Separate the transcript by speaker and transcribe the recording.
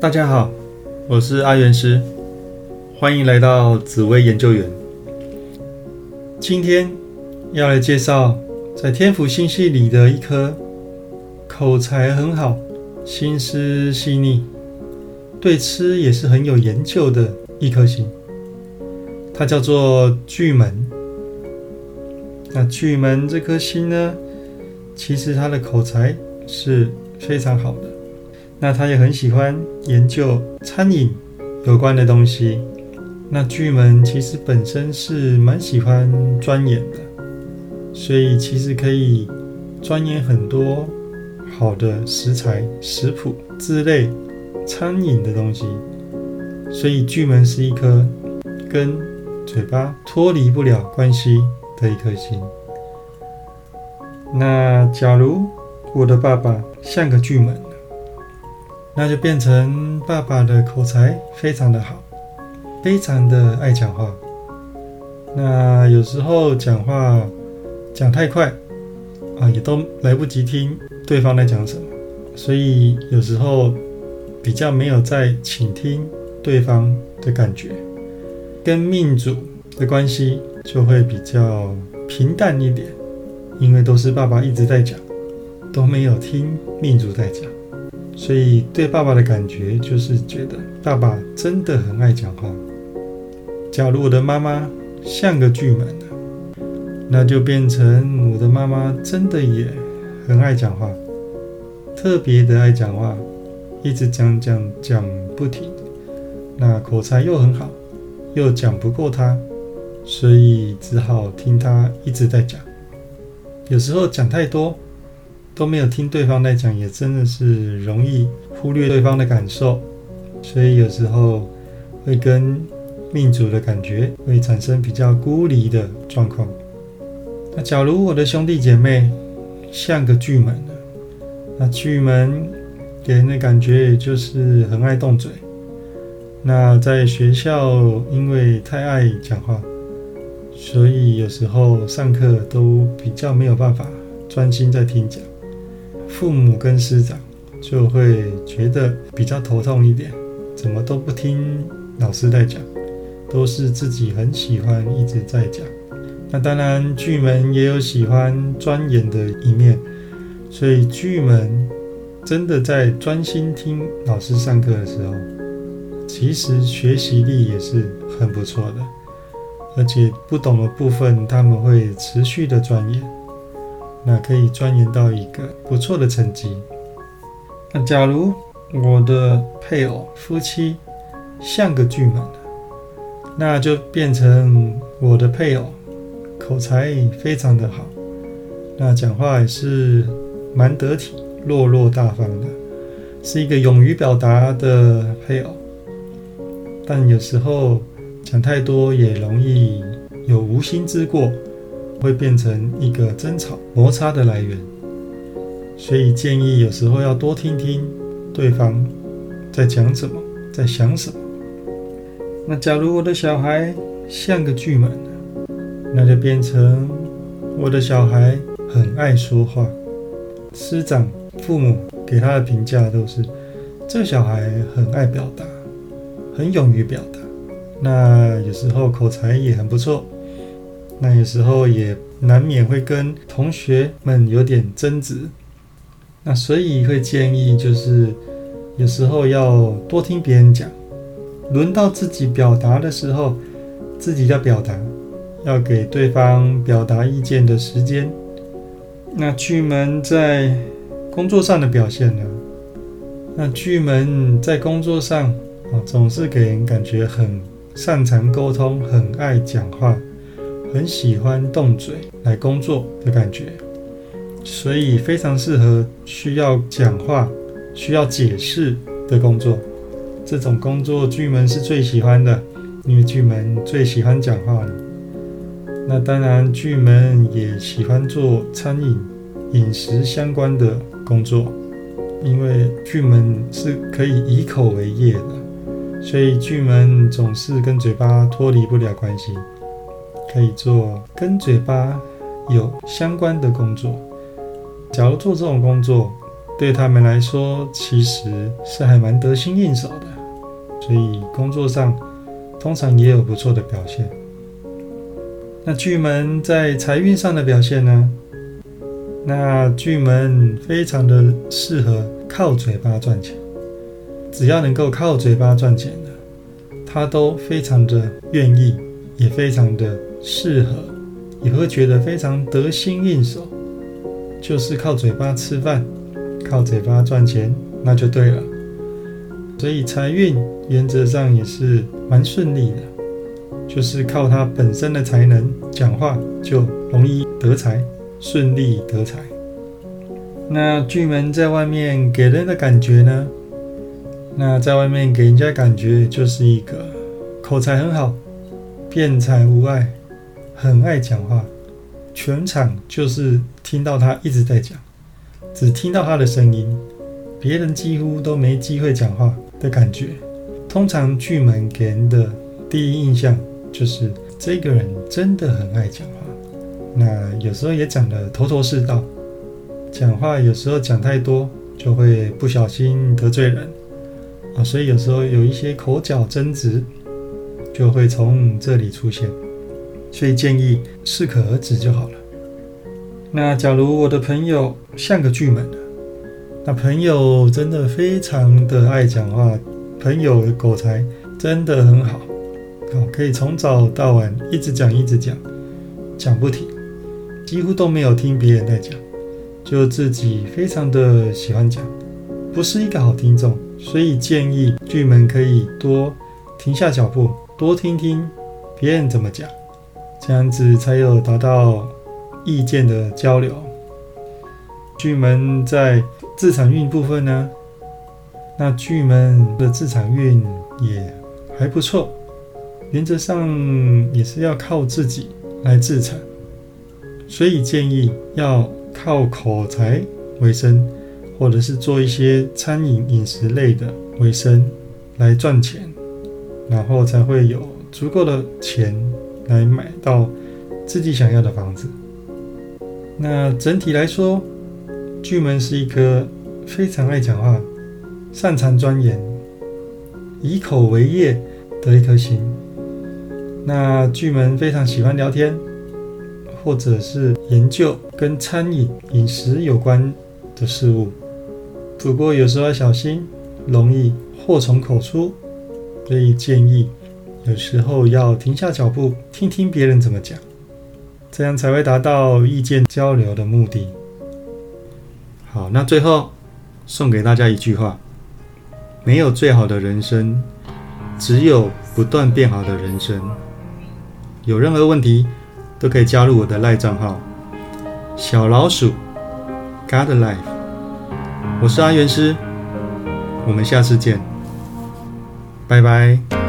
Speaker 1: 大家好，我是阿元师，欢迎来到紫薇研究员。今天要来介绍在天府星系里的一颗口才很好、心思细腻、对吃也是很有研究的一颗星，它叫做巨门。那巨门这颗星呢，其实它的口才是非常好的。那他也很喜欢研究餐饮有关的东西。那巨门其实本身是蛮喜欢钻研的，所以其实可以钻研很多好的食材、食谱之类餐饮的东西。所以巨门是一颗跟嘴巴脱离不了关系的一颗心。那假如我的爸爸像个巨门。那就变成爸爸的口才非常的好，非常的爱讲话。那有时候讲话讲太快啊，也都来不及听对方在讲什么，所以有时候比较没有在倾听对方的感觉，跟命主的关系就会比较平淡一点，因为都是爸爸一直在讲，都没有听命主在讲。所以对爸爸的感觉就是觉得爸爸真的很爱讲话。假如我的妈妈像个巨门那就变成我的妈妈真的也很爱讲话，特别的爱讲话，一直讲讲讲不停。那口才又很好，又讲不过他，所以只好听他一直在讲。有时候讲太多。都没有听对方在讲，也真的是容易忽略对方的感受，所以有时候会跟命主的感觉会产生比较孤离的状况。那假如我的兄弟姐妹像个巨门那巨门给人的感觉也就是很爱动嘴。那在学校因为太爱讲话，所以有时候上课都比较没有办法专心在听讲。父母跟师长就会觉得比较头痛一点，怎么都不听老师在讲，都是自己很喜欢一直在讲。那当然，巨门也有喜欢钻研的一面，所以巨门真的在专心听老师上课的时候，其实学习力也是很不错的，而且不懂的部分他们会持续的钻研。那可以钻研到一个不错的成绩。那假如我的配偶夫妻像个巨门，那就变成我的配偶口才非常的好，那讲话也是蛮得体、落落大方的，是一个勇于表达的配偶。但有时候讲太多也容易有无心之过。会变成一个争吵摩擦的来源，所以建议有时候要多听听对方在讲什么，在想什么。那假如我的小孩像个巨门，那就变成我的小孩很爱说话，师长、父母给他的评价都是这小孩很爱表达，很勇于表达。那有时候口才也很不错。那有时候也难免会跟同学们有点争执，那所以会建议就是有时候要多听别人讲，轮到自己表达的时候，自己要表达，要给对方表达意见的时间。那巨门在工作上的表现呢？那巨门在工作上啊，总是给人感觉很擅长沟通，很爱讲话。很喜欢动嘴来工作的感觉，所以非常适合需要讲话、需要解释的工作。这种工作巨门是最喜欢的，因为巨门最喜欢讲话了。那当然，巨门也喜欢做餐饮、饮食相关的工作，因为巨门是可以以口为业的，所以巨门总是跟嘴巴脱离不了关系。可以做跟嘴巴有相关的工作。假如做这种工作，对他们来说其实是还蛮得心应手的，所以工作上通常也有不错的表现。那巨门在财运上的表现呢？那巨门非常的适合靠嘴巴赚钱，只要能够靠嘴巴赚钱的，他都非常的愿意，也非常的适合，也会觉得非常得心应手。就是靠嘴巴吃饭，靠嘴巴赚钱，那就对了。所以财运原则上也是蛮顺利的，就是靠他本身的才能，讲话就容易得财。顺利得财。那巨门在外面给人的感觉呢？那在外面给人家感觉就是一个口才很好、辩才无碍、很爱讲话，全场就是听到他一直在讲，只听到他的声音，别人几乎都没机会讲话的感觉。通常巨门给人的第一印象就是这个人真的很爱讲话。那有时候也讲得头头是道，讲话有时候讲太多就会不小心得罪人啊，所以有时候有一些口角争执就会从这里出现，所以建议适可而止就好了。那假如我的朋友像个巨门那朋友真的非常的爱讲话，朋友的口才真的很好，好可以从早到晚一直讲一直讲，讲不停。几乎都没有听别人在讲，就自己非常的喜欢讲，不是一个好听众，所以建议巨门可以多停下脚步，多听听别人怎么讲，这样子才有达到意见的交流。巨门在自产运部分呢，那巨门的自产运也还不错，原则上也是要靠自己来自产。所以建议要靠口才为生，或者是做一些餐饮饮食类的为生来赚钱，然后才会有足够的钱来买到自己想要的房子。那整体来说，巨门是一颗非常爱讲话、擅长钻研、以口为业的一颗心。那巨门非常喜欢聊天。或者是研究跟餐饮饮食有关的事物，不过有时候要小心，容易祸从口出，所以建议有时候要停下脚步，听听别人怎么讲，这样才会达到意见交流的目的。好，那最后送给大家一句话：没有最好的人生，只有不断变好的人生。有任何问题？都可以加入我的赖账号，小老鼠，God Life，我是阿元师，我们下次见，拜拜。